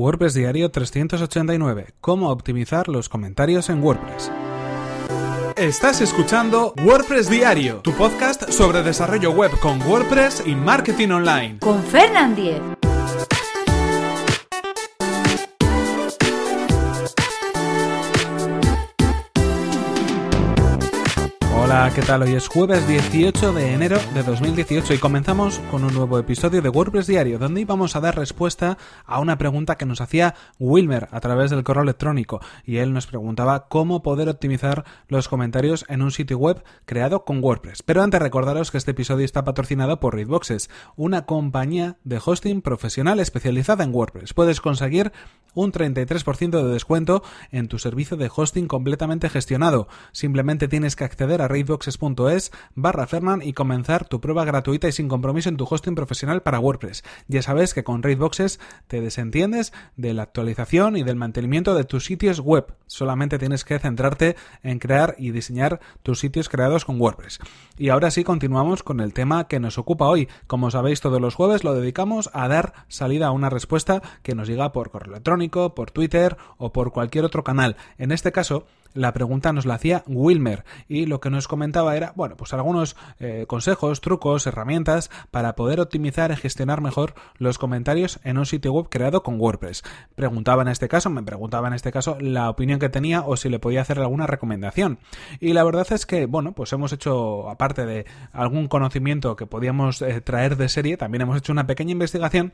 WordPress Diario 389. Cómo optimizar los comentarios en WordPress. Estás escuchando WordPress Diario, tu podcast sobre desarrollo web con WordPress y marketing online. Con Fernand Diez. Hola, ¿qué tal? Hoy es jueves 18 de enero de 2018 y comenzamos con un nuevo episodio de WordPress Diario, donde íbamos a dar respuesta a una pregunta que nos hacía Wilmer a través del correo electrónico y él nos preguntaba cómo poder optimizar los comentarios en un sitio web creado con WordPress. Pero antes recordaros que este episodio está patrocinado por Readboxes, una compañía de hosting profesional especializada en WordPress. Puedes conseguir un 33% de descuento en tu servicio de hosting completamente gestionado. Simplemente tienes que acceder a raidboxes.es barra Fernan y comenzar tu prueba gratuita y sin compromiso en tu hosting profesional para WordPress. Ya sabes que con Raidboxes te desentiendes de la actualización y del mantenimiento de tus sitios web. Solamente tienes que centrarte en crear y diseñar tus sitios creados con WordPress. Y ahora sí continuamos con el tema que nos ocupa hoy. Como sabéis, todos los jueves lo dedicamos a dar salida a una respuesta que nos llega por correo electrónico, por Twitter o por cualquier otro canal. En este caso, la pregunta nos la hacía Wilmer y lo que nos comentaba era, bueno, pues algunos eh, consejos, trucos, herramientas para poder optimizar y gestionar mejor los comentarios en un sitio web creado con WordPress. Preguntaba en este caso, me preguntaba en este caso la opinión que tenía o si le podía hacer alguna recomendación. Y la verdad es que, bueno, pues hemos hecho, aparte de algún conocimiento que podíamos eh, traer de serie, también hemos hecho una pequeña investigación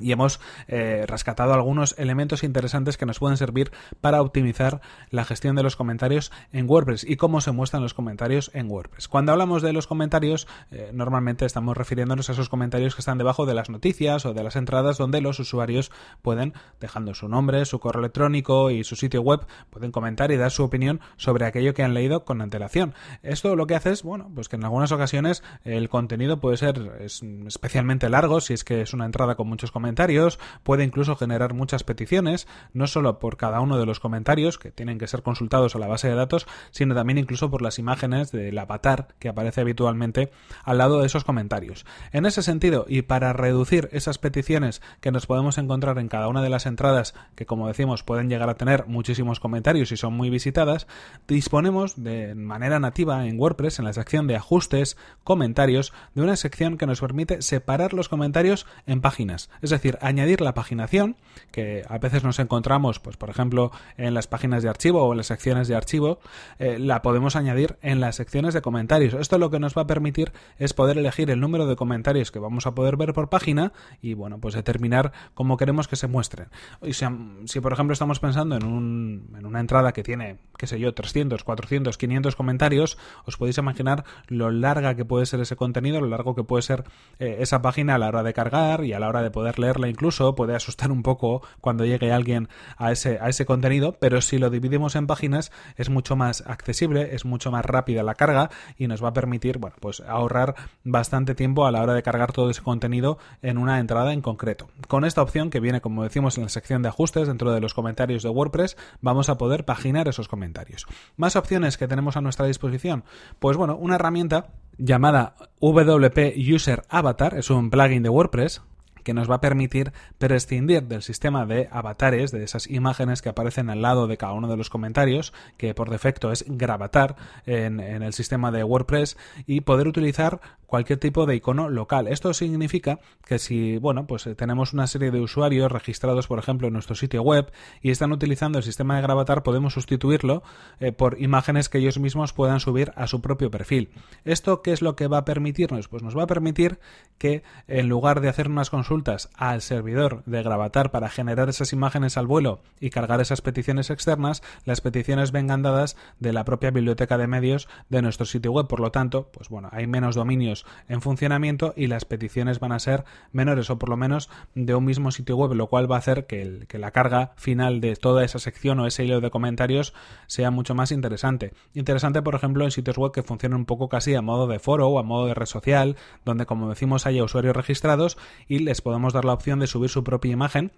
y hemos eh, rescatado algunos elementos interesantes que nos pueden servir para optimizar la gestión de los comentarios en WordPress y cómo se muestran los comentarios en WordPress. Cuando hablamos de los comentarios, eh, normalmente estamos refiriéndonos a esos comentarios que están debajo de las noticias o de las entradas donde los usuarios pueden, dejando su nombre, su correo electrónico y su sitio web, pueden comentar y dar su opinión sobre aquello que han leído con antelación. Esto lo que hace es, bueno, pues que en algunas ocasiones el contenido puede ser especialmente largo si es que es una entrada con muchos comentarios comentarios, puede incluso generar muchas peticiones, no solo por cada uno de los comentarios, que tienen que ser consultados a la base de datos, sino también incluso por las imágenes del avatar que aparece habitualmente al lado de esos comentarios. En ese sentido, y para reducir esas peticiones que nos podemos encontrar en cada una de las entradas, que como decimos pueden llegar a tener muchísimos comentarios y son muy visitadas, disponemos de manera nativa en WordPress, en la sección de ajustes, comentarios, de una sección que nos permite separar los comentarios en páginas. Decir, añadir la paginación, que a veces nos encontramos, pues por ejemplo, en las páginas de archivo o en las secciones de archivo, eh, la podemos añadir en las secciones de comentarios. Esto lo que nos va a permitir es poder elegir el número de comentarios que vamos a poder ver por página y, bueno, pues determinar cómo queremos que se muestren. Y si, si por ejemplo, estamos pensando en, un, en una entrada que tiene, qué sé yo, 300, 400, 500 comentarios, os podéis imaginar lo larga que puede ser ese contenido, lo largo que puede ser eh, esa página a la hora de cargar y a la hora de poder leerla incluso, puede asustar un poco cuando llegue alguien a ese, a ese contenido, pero si lo dividimos en páginas es mucho más accesible, es mucho más rápida la carga y nos va a permitir, bueno, pues ahorrar bastante tiempo a la hora de cargar todo ese contenido en una entrada en concreto. Con esta opción que viene, como decimos, en la sección de ajustes dentro de los comentarios de WordPress, vamos a poder paginar esos comentarios. Más opciones que tenemos a nuestra disposición. Pues bueno, una herramienta llamada WP User Avatar, es un plugin de WordPress que nos va a permitir prescindir del sistema de avatares, de esas imágenes que aparecen al lado de cada uno de los comentarios, que por defecto es gravatar en, el sistema de WordPress, y poder utilizar cualquier tipo de icono local. Esto significa que si, bueno, pues eh, tenemos una serie de usuarios registrados, por ejemplo, en nuestro sitio web y están utilizando el sistema de gravatar, podemos sustituirlo eh, por imágenes que ellos mismos puedan subir a su propio perfil. ¿Esto qué es lo que va a permitirnos? Pues nos va a permitir que en lugar de hacer unas consultas al servidor de gravatar para generar esas imágenes al vuelo y cargar esas peticiones externas, las peticiones vengan dadas de la propia biblioteca de medios de nuestro sitio web. Por lo tanto, pues bueno, hay menos dominios en funcionamiento y las peticiones van a ser menores o por lo menos de un mismo sitio web, lo cual va a hacer que, la carga final de toda esa sección o ese hilo de comentarios sea mucho más interesante. Interesante, por ejemplo, en sitios web que funcionan un poco casi a modo de foro o a modo de red social, donde como decimos haya usuarios registrados y les podemos dar la opción de subir su propia imagen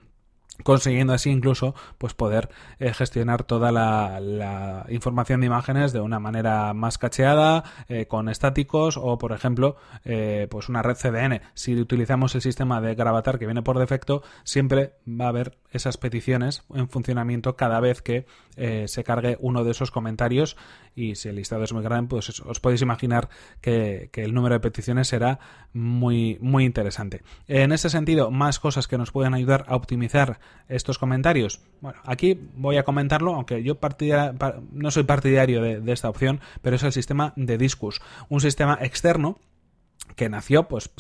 consiguiendo así incluso pues poder eh, gestionar toda la, información de imágenes de una manera más cacheada eh, con estáticos o por ejemplo eh, pues una red CDN si utilizamos el sistema de gravatar que viene por defecto siempre va a haber esas peticiones en funcionamiento cada vez que se cargue uno de esos comentarios y si el listado es muy grande, pues os podéis imaginar que, el número de peticiones será muy, muy interesante. En ese sentido, más cosas que nos pueden ayudar a optimizar estos comentarios. Bueno, aquí voy a comentarlo, aunque yo no soy partidario de, de esta opción, pero es el sistema de Discus, un sistema externo que nació pues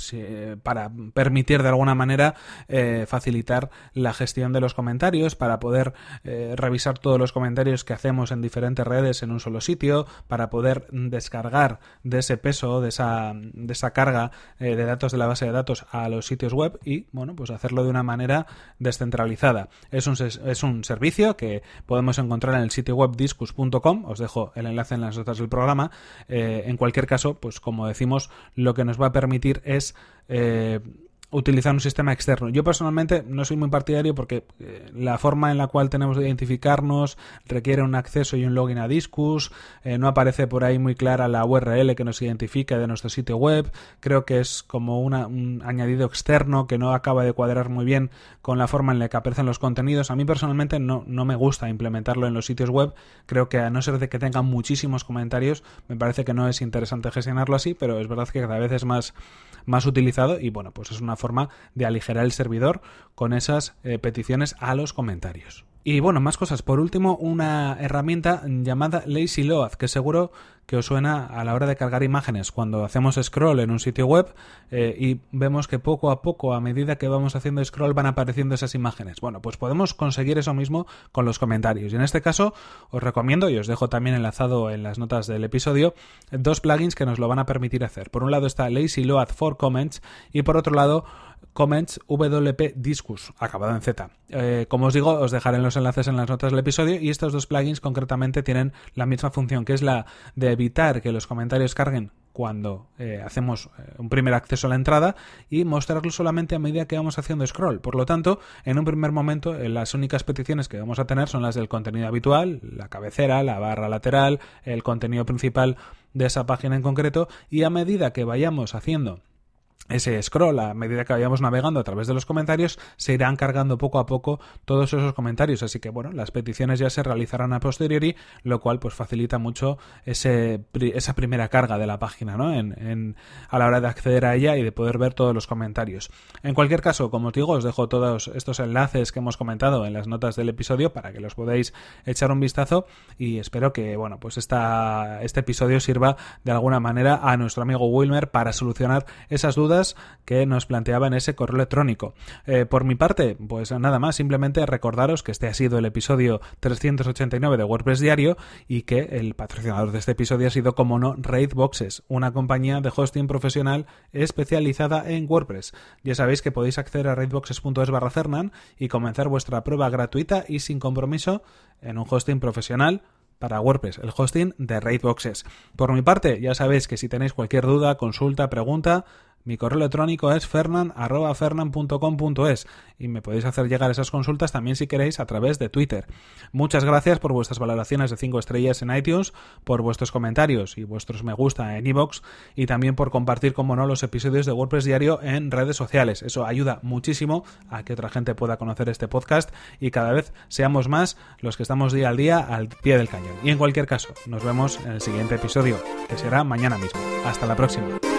para permitir de alguna manera eh, facilitar la gestión de los comentarios para poder eh, revisar todos los comentarios que hacemos en diferentes redes en un solo sitio para poder descargar de ese peso de esa, de esa carga eh, de datos de la base de datos a los sitios web y bueno pues hacerlo de una manera descentralizada. Es un, es un servicio que podemos encontrar en el sitio web discus.com os dejo el enlace en las notas del programa. En cualquier caso pues como decimos lo que nos va a permitir es eh, utilizar un sistema externo. Yo personalmente no soy muy partidario porque eh, la forma en la cual tenemos de identificarnos requiere un acceso y un login a Discus, eh, no aparece por ahí muy clara la URL que nos identifica de nuestro sitio web, creo que es como un añadido externo que no acaba de cuadrar muy bien con la forma en la que aparecen los contenidos. A mí personalmente no, no me gusta implementarlo en los sitios web, creo que a no ser de que tengan muchísimos comentarios, me parece que no es interesante gestionarlo así, pero es verdad que cada vez es más, más utilizado y bueno, pues es una forma de aligerar el servidor con esas eh, peticiones a los comentarios. Y bueno, más cosas. Por último, una herramienta llamada Lazy Load, que seguro que os suena a la hora de cargar imágenes. Cuando hacemos scroll en un sitio web eh, y vemos que poco a poco, a medida que vamos haciendo scroll, van apareciendo esas imágenes. Bueno, pues podemos conseguir eso mismo con los comentarios. Y en este caso, os recomiendo, y os dejo también enlazado en las notas del episodio, dos plugins que nos lo van a permitir hacer. Por un lado está Lazy Load for Comments y por otro lado Comments WP Discus, acabado en Z. Eh, como os digo, os dejaré los enlaces en las notas del episodio y estos dos plugins concretamente tienen la misma función, que es la de evitar que los comentarios carguen cuando eh, hacemos eh, un primer acceso a la entrada y mostrarlo solamente a medida que vamos haciendo scroll. Por lo tanto, en un primer momento, las únicas peticiones que vamos a tener son las del contenido habitual, la cabecera, la barra lateral, el contenido principal de esa página en concreto y a medida que vayamos haciendo ese scroll a medida que vayamos navegando a través de los comentarios se irán cargando poco a poco todos esos comentarios así que bueno las peticiones ya se realizarán a posteriori lo cual pues facilita mucho ese, esa primera carga de la página ¿no? En, a la hora de acceder a ella y de poder ver todos los comentarios en cualquier caso como os digo os dejo todos estos enlaces que hemos comentado en las notas del episodio para que los podáis echar un vistazo y espero que bueno pues esta, este episodio sirva de alguna manera a nuestro amigo Wilmer para solucionar esas dudas que nos planteaba en ese correo electrónico. Eh, por mi parte, pues nada más, simplemente recordaros que este ha sido el episodio 389 de WordPress Diario y que el patrocinador de este episodio ha sido, como no, Raidboxes, una compañía de hosting profesional especializada en WordPress. Ya sabéis que podéis acceder a raidboxes.es barra Fernan y comenzar vuestra prueba gratuita y sin compromiso en un hosting profesional para WordPress, el hosting de Raidboxes. Por mi parte, ya sabéis que si tenéis cualquier duda, consulta, pregunta, mi correo electrónico es fernan.fernan.com.es y me podéis hacer llegar esas consultas también si queréis a través de Twitter. Muchas gracias por vuestras valoraciones de 5 estrellas en iTunes, por vuestros comentarios y vuestros me gusta en iVoox y también por compartir, como no, los episodios de WordPress Diario en redes sociales. Eso ayuda muchísimo a que otra gente pueda conocer este podcast y cada vez seamos más los que estamos día al día al pie del cañón. Y en cualquier caso, nos vemos en el siguiente episodio, que será mañana mismo. Hasta la próxima.